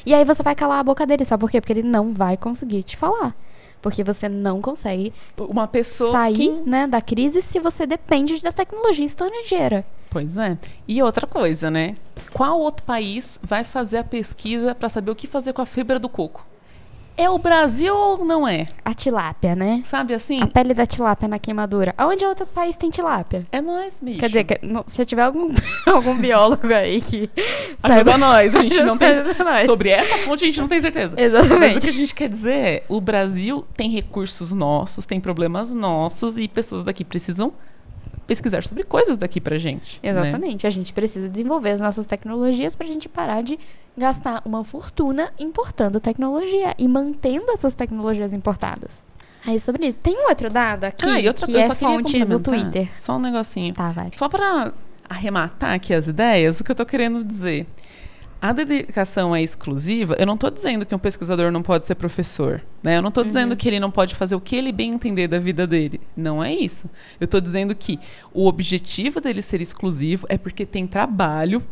Speaker 2: E aí você vai calar a boca dele, sabe por quê? Porque ele não vai conseguir te falar. Porque você não consegue
Speaker 1: Uma pessoa
Speaker 2: sair
Speaker 1: que...
Speaker 2: né, da crise se você depende da tecnologia estrangeira.
Speaker 1: Pois é. E outra coisa, né? Qual outro país vai fazer a pesquisa para saber o que fazer com a fibra do coco? É o Brasil ou não é?
Speaker 2: A tilápia, né?
Speaker 1: Sabe assim?
Speaker 2: A pele da tilápia na queimadura. Aonde outro país tem tilápia?
Speaker 1: É nós, bicho.
Speaker 2: Quer dizer, que- não- se tiver algum, algum biólogo aí que
Speaker 1: Ajuda nós, a gente não tem...
Speaker 2: Ajuda nós.
Speaker 1: Sobre essa fonte a gente não tem certeza. Mas o
Speaker 2: Exatamente.
Speaker 1: que a gente quer dizer é, o Brasil tem recursos nossos, tem problemas nossos e pessoas daqui precisam pesquisar sobre coisas daqui pra gente. né?
Speaker 2: Exatamente. A gente precisa desenvolver as nossas tecnologias pra gente parar de gastar uma fortuna importando tecnologia e mantendo essas tecnologias importadas. Aí sobre isso. Tem um outro dado aqui
Speaker 1: Ah, e outra
Speaker 2: que é fontes do. Twitter.
Speaker 1: Só um negocinho.
Speaker 2: Tá, vai.
Speaker 1: Só para arrematar aqui as ideias, o que eu tô querendo dizer. A dedicação é exclusiva, eu não estou dizendo que um pesquisador não pode ser professor. Né? Eu não estou dizendo que ele não pode fazer o que ele bem entender da vida dele. Não é isso. Eu estou dizendo que o objetivo dele ser exclusivo é porque tem trabalho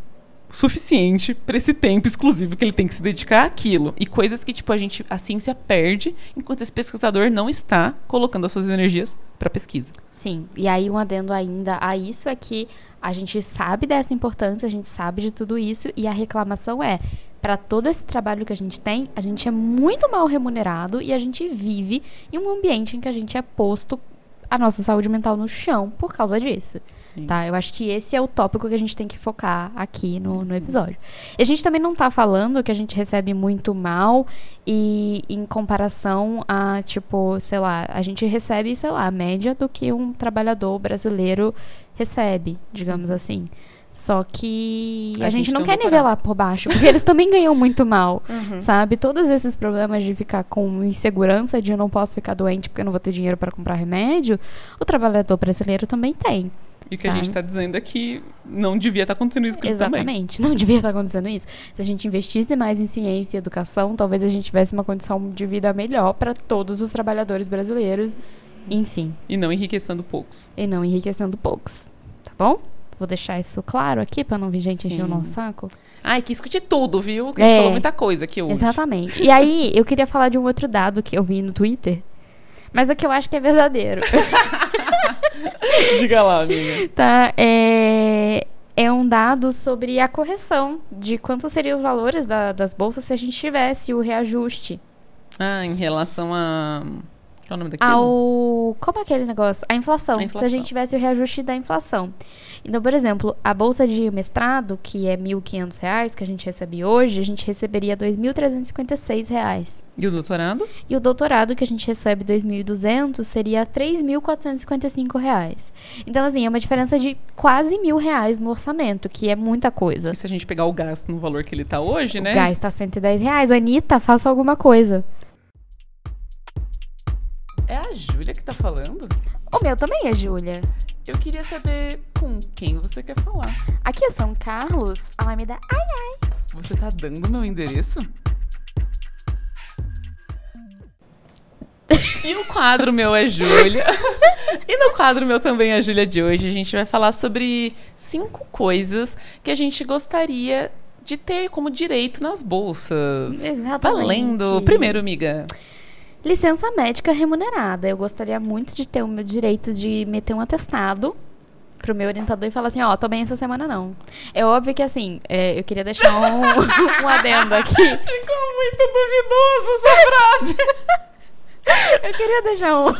Speaker 1: suficiente para esse tempo exclusivo que ele tem que se dedicar àquilo. E coisas que, tipo, a gente, a ciência perde enquanto esse pesquisador não está colocando as suas energias para pesquisa.
Speaker 2: Sim, e aí um adendo ainda a isso é que a gente sabe dessa importância, a gente sabe de tudo isso e a reclamação é para todo esse trabalho que a gente tem, a gente é muito mal remunerado e a gente vive em um ambiente em que a gente é posto a nossa saúde mental no chão por causa disso.
Speaker 1: Sim.
Speaker 2: Tá? Eu acho que esse é o tópico que a gente tem que focar aqui no, no episódio. E a gente também não tá falando que a gente recebe muito mal e em comparação a, tipo, sei lá, a gente recebe, sei lá, a média do que um trabalhador brasileiro recebe, digamos assim. Só que a,
Speaker 1: A
Speaker 2: gente,
Speaker 1: gente
Speaker 2: não quer nivelar por baixo, porque eles também ganham muito mal,
Speaker 1: Uhum.
Speaker 2: sabe? Todos esses problemas de ficar com insegurança de eu não posso ficar doente porque eu não vou ter dinheiro para comprar remédio, o trabalhador brasileiro também tem.
Speaker 1: E o que a gente está dizendo é que não devia estar acontecendo isso com ele também.
Speaker 2: Exatamente. Não devia estar acontecendo isso. Se a gente investisse mais em ciência e educação, talvez a gente tivesse uma condição de vida melhor para todos os trabalhadores brasileiros. Enfim,
Speaker 1: E não enriquecendo poucos.
Speaker 2: e não enriquecendo poucos. Tá bom? Vou deixar isso claro aqui para não vir gente encher o nosso saco.
Speaker 1: Ai, quis discutir tudo, viu? Que a gente
Speaker 2: É.
Speaker 1: falou muita coisa aqui hoje.
Speaker 2: Exatamente. E aí, eu queria falar de um outro dado que eu vi no Twitter, mas é que eu acho que é verdadeiro.
Speaker 1: Diga lá, amiga.
Speaker 2: tá? É, é um dado sobre a correção de quantos seriam os valores da- das bolsas se a gente tivesse o reajuste.
Speaker 1: Ah, em relação a. Qual é o nome daquilo?
Speaker 2: Ao. Como é aquele negócio? A inflação.
Speaker 1: A
Speaker 2: Se a
Speaker 1: inflação.
Speaker 2: gente tivesse o reajuste da inflação. Então, por exemplo, a bolsa de mestrado, que é 1.500 reais, que a gente recebe hoje, a gente receberia 2.356 reais.
Speaker 1: E o doutorado?
Speaker 2: E o doutorado, que a gente recebe 2.200, seria 3.455 reais. Então, assim, é uma diferença de quase mil reais no orçamento, que é muita coisa.
Speaker 1: E se a gente pegar o gasto no valor que ele tá hoje, né?
Speaker 2: O gás tá 110 reais. Anitta, faça alguma coisa.
Speaker 1: É a Júlia que tá falando?
Speaker 2: O meu também é Júlia.
Speaker 1: Eu queria saber com quem você quer falar.
Speaker 2: Aqui é São Carlos, Alameda. Ai,
Speaker 1: Você tá dando meu endereço? E o quadro meu é Júlia. e no quadro meu também é Júlia de hoje. A gente vai falar sobre cinco coisas que a gente gostaria de ter como direito nas bolsas.
Speaker 2: Exatamente.
Speaker 1: Valendo. Primeiro, amiga.
Speaker 2: Licença médica remunerada. Eu gostaria muito de ter o meu direito de meter um atestado pro meu orientador e falar assim, ó, tô bem essa semana não. É óbvio que assim, é, eu queria deixar um, um adendo aqui.
Speaker 1: Ficou muito duvidoso essa frase.
Speaker 2: Eu queria deixar um.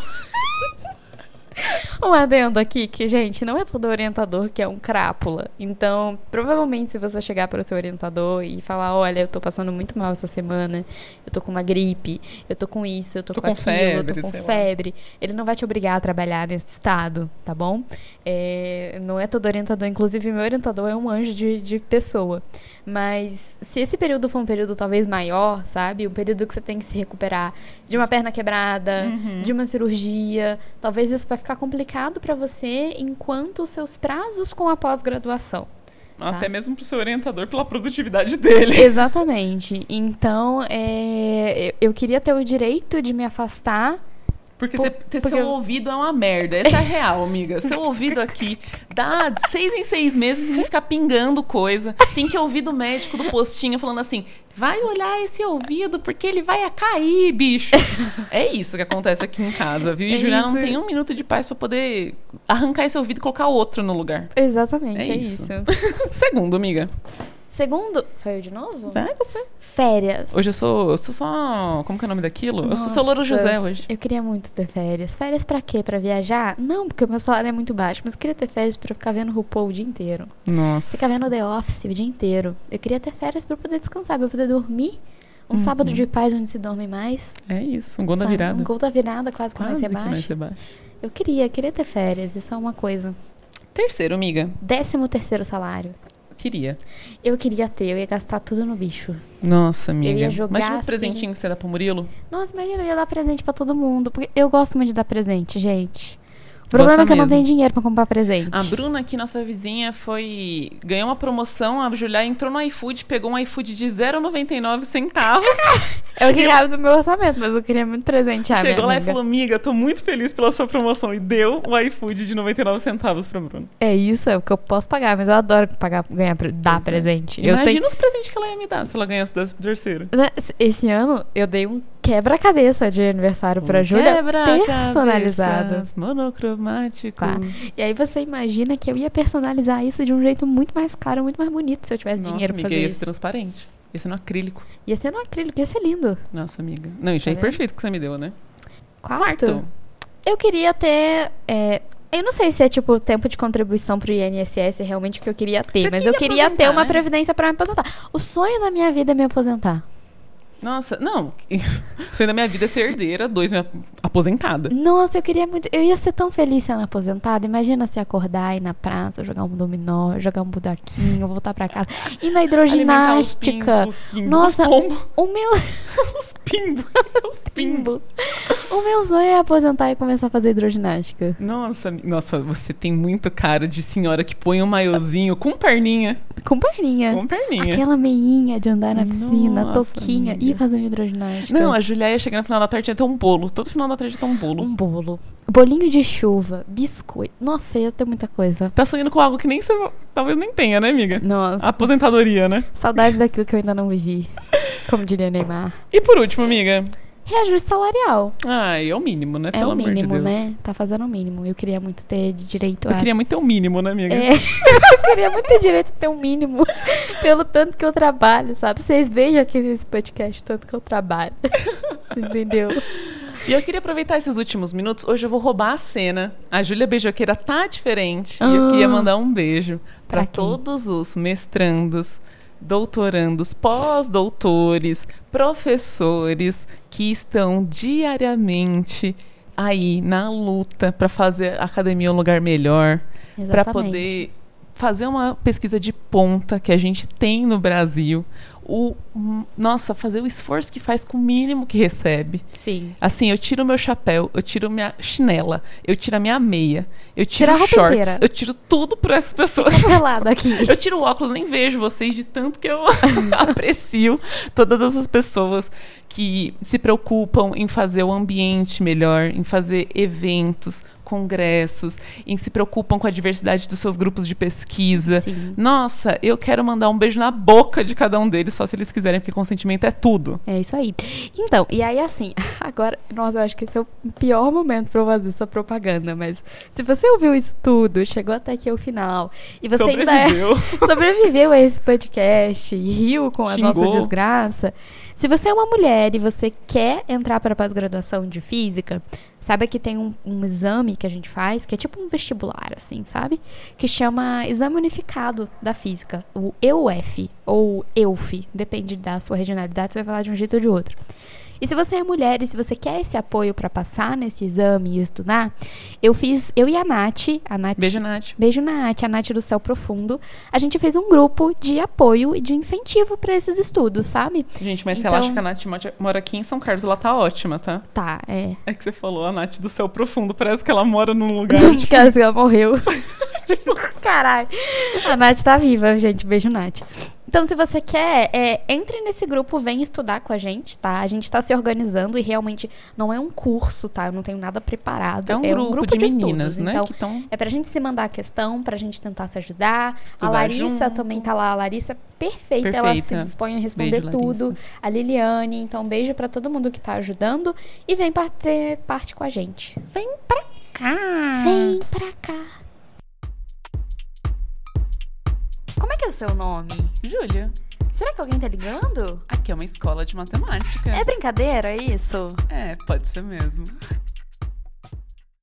Speaker 2: Um adendo aqui que, gente, não é todo orientador que é um crápula. Então, provavelmente, se você chegar para o seu orientador e falar: Olha, eu tô passando muito mal essa semana, eu tô com uma gripe, eu tô com isso, eu tô,
Speaker 1: Tô
Speaker 2: com,
Speaker 1: com
Speaker 2: aquilo,
Speaker 1: febre,
Speaker 2: eu tô com
Speaker 1: sei lá.
Speaker 2: febre. Ele não vai te obrigar a trabalhar nesse estado, tá bom? É, não é todo orientador. Inclusive, meu orientador é um anjo de, de pessoa. Mas se esse período for um período talvez maior, sabe? Um período que você tem que se recuperar de uma perna quebrada,
Speaker 1: Uhum.
Speaker 2: de uma cirurgia, talvez isso vai ficar complicado para você enquanto os seus prazos com a pós-graduação.
Speaker 1: Até mesmo pro seu orientador pela produtividade dele.
Speaker 2: Exatamente. Então, é, eu eu queria ter o direito de me afastar.
Speaker 1: Porque,
Speaker 2: Por-
Speaker 1: você-
Speaker 2: porque
Speaker 1: seu
Speaker 2: eu-
Speaker 1: ouvido é uma merda. Essa é a real, amiga. Seu ouvido aqui dá seis em seis meses que ficar pingando coisa. Tem que ouvir do médico do postinho falando assim: vai olhar esse ouvido porque ele vai a cair, bicho. É isso que acontece aqui em casa, viu? E
Speaker 2: É
Speaker 1: Juliana não tem um minuto de paz pra poder arrancar esse ouvido e colocar outro no lugar.
Speaker 2: Exatamente,
Speaker 1: É
Speaker 2: é,
Speaker 1: isso.
Speaker 2: isso.
Speaker 1: Segundo, amiga.
Speaker 2: Segundo. Sou eu de novo?
Speaker 1: Vai você.
Speaker 2: Férias.
Speaker 1: Hoje eu sou. Eu sou só. Como que é o nome daquilo? eu sou
Speaker 2: Nossa.
Speaker 1: José hoje.
Speaker 2: Eu queria muito ter férias. Férias pra quê? Pra viajar? Não, porque o meu salário é muito baixo. Mas eu queria ter férias pra ficar vendo RuPaul o dia inteiro.
Speaker 1: Nossa.
Speaker 2: Ficar vendo The Office o dia inteiro. Eu queria ter férias pra poder descansar, pra poder dormir. Um
Speaker 1: Uhum.
Speaker 2: sábado de paz onde se dorme mais.
Speaker 1: É isso. Um gol da virada.
Speaker 2: Um gol da virada quase que não
Speaker 1: Quase que vai
Speaker 2: baixo.
Speaker 1: ser baixo.
Speaker 2: Eu queria, queria ter férias. Isso é uma coisa.
Speaker 1: Terceiro, amiga.
Speaker 2: Décimo terceiro salário.
Speaker 1: Queria.
Speaker 2: Eu queria ter, eu ia gastar tudo no bicho.
Speaker 1: Nossa, amiga.
Speaker 2: ia jogar
Speaker 1: Imagina os
Speaker 2: assim.
Speaker 1: presentinhos que você dá pro Murilo.
Speaker 2: Nossa, imagina, eu ia dar presente pra todo mundo. Porque eu gosto muito de dar presente, gente. O problema é que eu não tenho dinheiro pra comprar presente.
Speaker 1: A Bruna aqui, nossa vizinha, foi. Ganhou uma promoção. A Julia entrou no iFood, pegou um iFood de 0,99 centavos.
Speaker 2: Eu queria do meu orçamento, mas eu queria muito presente. Ah,
Speaker 1: Chegou lá e
Speaker 2: amiga.
Speaker 1: falou: Amiga, tô muito feliz pela sua promoção. E deu o iFood de 99 centavos pra Bruna.
Speaker 2: É isso, é o que eu posso pagar, mas eu adoro pagar, ganhar, dar
Speaker 1: é.
Speaker 2: presente. Eu
Speaker 1: Imagina
Speaker 2: tenho-
Speaker 1: os presentes que ela ia me dar se ela ganhasse o décimo terceiro.
Speaker 2: Né, Esse ano eu dei um quebra-cabeça de aniversário pra Júlia personalizado.
Speaker 1: Monocromático.
Speaker 2: Tá. E aí você imagina que eu ia personalizar isso de um jeito muito mais caro, muito mais bonito se eu tivesse
Speaker 1: Nossa,
Speaker 2: dinheiro pra
Speaker 1: amiga,
Speaker 2: fazer
Speaker 1: ia
Speaker 2: isso.
Speaker 1: ser transparente. Ia ser no acrílico.
Speaker 2: Ia ser no acrílico, ia ser lindo.
Speaker 1: Nossa, amiga. Não, isso
Speaker 2: Tá
Speaker 1: aí é perfeito que você me deu, né?
Speaker 2: Quarto. Eu queria ter. é, eu não sei se é tipo tempo de contribuição pro INSS realmente o que eu queria ter,
Speaker 1: Você
Speaker 2: mas eu
Speaker 1: queria
Speaker 2: queria ter uma
Speaker 1: né?
Speaker 2: previdência pra me aposentar. O sonho da minha vida é me aposentar.
Speaker 1: Nossa, não. O sonho da minha vida é ser herdeira, dois, minha aposentada.
Speaker 2: Nossa, eu queria muito. Eu ia ser tão feliz sendo aposentada. Imagina se acordar, ir na praça, jogar um dominó, jogar um budaquinho, voltar pra casa. Ir na hidroginástica.
Speaker 1: os pimbos,
Speaker 2: Nossa.
Speaker 1: Os
Speaker 2: O meu
Speaker 1: os pimbos. Os pimbos.
Speaker 2: pimbo. O meu sonho é aposentar e começar a fazer hidroginástica.
Speaker 1: Nossa, nossa, você tem muito cara de senhora que põe um maiozinho com perninha.
Speaker 2: Com perninha.
Speaker 1: Com perninha.
Speaker 2: Aquela meinha de andar na piscina,
Speaker 1: Nossa,
Speaker 2: toquinha
Speaker 1: amiga.
Speaker 2: e fazer hidroginástica.
Speaker 1: Não, a Julia ia chegar no final da tarde ia ter um bolo. Todo final da tarde ia ter um bolo.
Speaker 2: Um bolo. Bolinho de chuva, biscoito. Nossa, ia ter muita coisa.
Speaker 1: Tá sonhando com algo que nem você talvez nem tenha, né, amiga?
Speaker 2: Nossa,
Speaker 1: Aposentadoria, né?
Speaker 2: saudades daquilo que eu ainda não vivi. Como diria Neymar.
Speaker 1: E por último, amiga.
Speaker 2: Reajuste salarial.
Speaker 1: Ai, é o mínimo, né?
Speaker 2: É
Speaker 1: Pelo
Speaker 2: o
Speaker 1: de
Speaker 2: mínimo,
Speaker 1: Deus.
Speaker 2: né? Tá fazendo o mínimo. Eu queria muito ter de direito
Speaker 1: Eu
Speaker 2: a.
Speaker 1: queria muito ter o mínimo, né, amiga?
Speaker 2: É, eu queria muito ter direito a ter um mínimo pelo tanto que eu trabalho, sabe? Vocês vejam aqui nesse podcast o tanto que eu trabalho. Entendeu?
Speaker 1: E eu queria aproveitar esses últimos minutos. Hoje eu vou roubar a cena. A Júlia Beijoqueira tá diferente. E eu
Speaker 2: Ah.
Speaker 1: queria mandar um beijo
Speaker 2: Pra
Speaker 1: para todos os mestrandos, doutorandos, pós-doutores, professores que estão diariamente aí na luta para fazer a academia um lugar melhor, para poder fazer uma pesquisa de ponta que a gente tem no Brasil. O, nossa, fazer o esforço que faz com o mínimo que recebe.
Speaker 2: Sim.
Speaker 1: Assim, eu tiro meu chapéu, eu tiro minha chinela, eu tiro a minha meia, eu tiro
Speaker 2: Tira a roupa
Speaker 1: shorts,
Speaker 2: inteira.
Speaker 1: eu tiro tudo por essas pessoas.
Speaker 2: Fica aqui.
Speaker 1: Eu tiro o óculos, nem vejo vocês de tanto que eu aprecio todas essas pessoas que se preocupam em fazer o ambiente melhor, em fazer eventos, congressos, em se preocupam com a diversidade dos seus grupos de pesquisa.
Speaker 2: Sim.
Speaker 1: Nossa, eu quero mandar um beijo na boca de cada um deles, só se eles quiserem, porque consentimento é tudo.
Speaker 2: É isso aí. Então, e aí assim, agora, nossa, eu acho que esse é o pior momento pra eu fazer essa propaganda, mas se você ouviu isso tudo, chegou até aqui ao final, e você ainda é,
Speaker 1: Sobreviveu.
Speaker 2: sobreviveu a esse podcast e riu com a
Speaker 1: Xingou.
Speaker 2: nossa desgraça, se você é uma mulher e você quer entrar para a pós-graduação de física, Sabe que tem um, um exame que a gente faz, que é tipo um vestibular, assim, sabe? Que chama Exame Unificado da Física, o EUF, ou EUF, depende da sua regionalidade, você vai falar de um jeito ou de outro. E se você é mulher e se você quer esse apoio para passar nesse exame e estudar, eu fiz, eu e a Nath, a Nath.
Speaker 1: Beijo, Nath.
Speaker 2: Beijo, Nath, a Nath do Céu Profundo. A gente fez um grupo de apoio e de incentivo para esses estudos, sabe?
Speaker 1: Gente, mas se
Speaker 2: Então-
Speaker 1: ela acha que a Nath mo- mora aqui em São Carlos, ela tá ótima, tá?
Speaker 2: Tá, é.
Speaker 1: É que você falou a Nath do céu profundo, parece que ela mora num lugar. tipo,
Speaker 2: que ela morreu. tipo, caralho. A Nath tá viva, gente. Beijo, Nath. Então, se você quer, é, entre nesse grupo, vem estudar com a gente, tá? A gente tá se organizando e realmente não é um curso, tá? Eu não tenho nada preparado.
Speaker 1: É um, grupo, de, meninas,
Speaker 2: estudos.
Speaker 1: né?
Speaker 2: Então,
Speaker 1: estão.
Speaker 2: é pra gente se mandar a questão, pra gente tentar se ajudar.
Speaker 1: Estudar
Speaker 2: a Larissa
Speaker 1: junto.
Speaker 2: também tá lá. A Larissa é perfeita, ela se
Speaker 1: Perfeita.
Speaker 2: dispõe a responder
Speaker 1: Beijo,
Speaker 2: tudo.
Speaker 1: Larissa.
Speaker 2: A Liliane, então beijo pra todo mundo que tá ajudando e vem fazer parte com a gente.
Speaker 1: Vem pra cá!
Speaker 2: Vem pra cá. Como é que é o seu nome?
Speaker 1: Júlia,
Speaker 2: Será que alguém tá ligando?
Speaker 1: aqui é uma escola de matemática.
Speaker 2: É brincadeira isso?
Speaker 1: É, pode ser mesmo.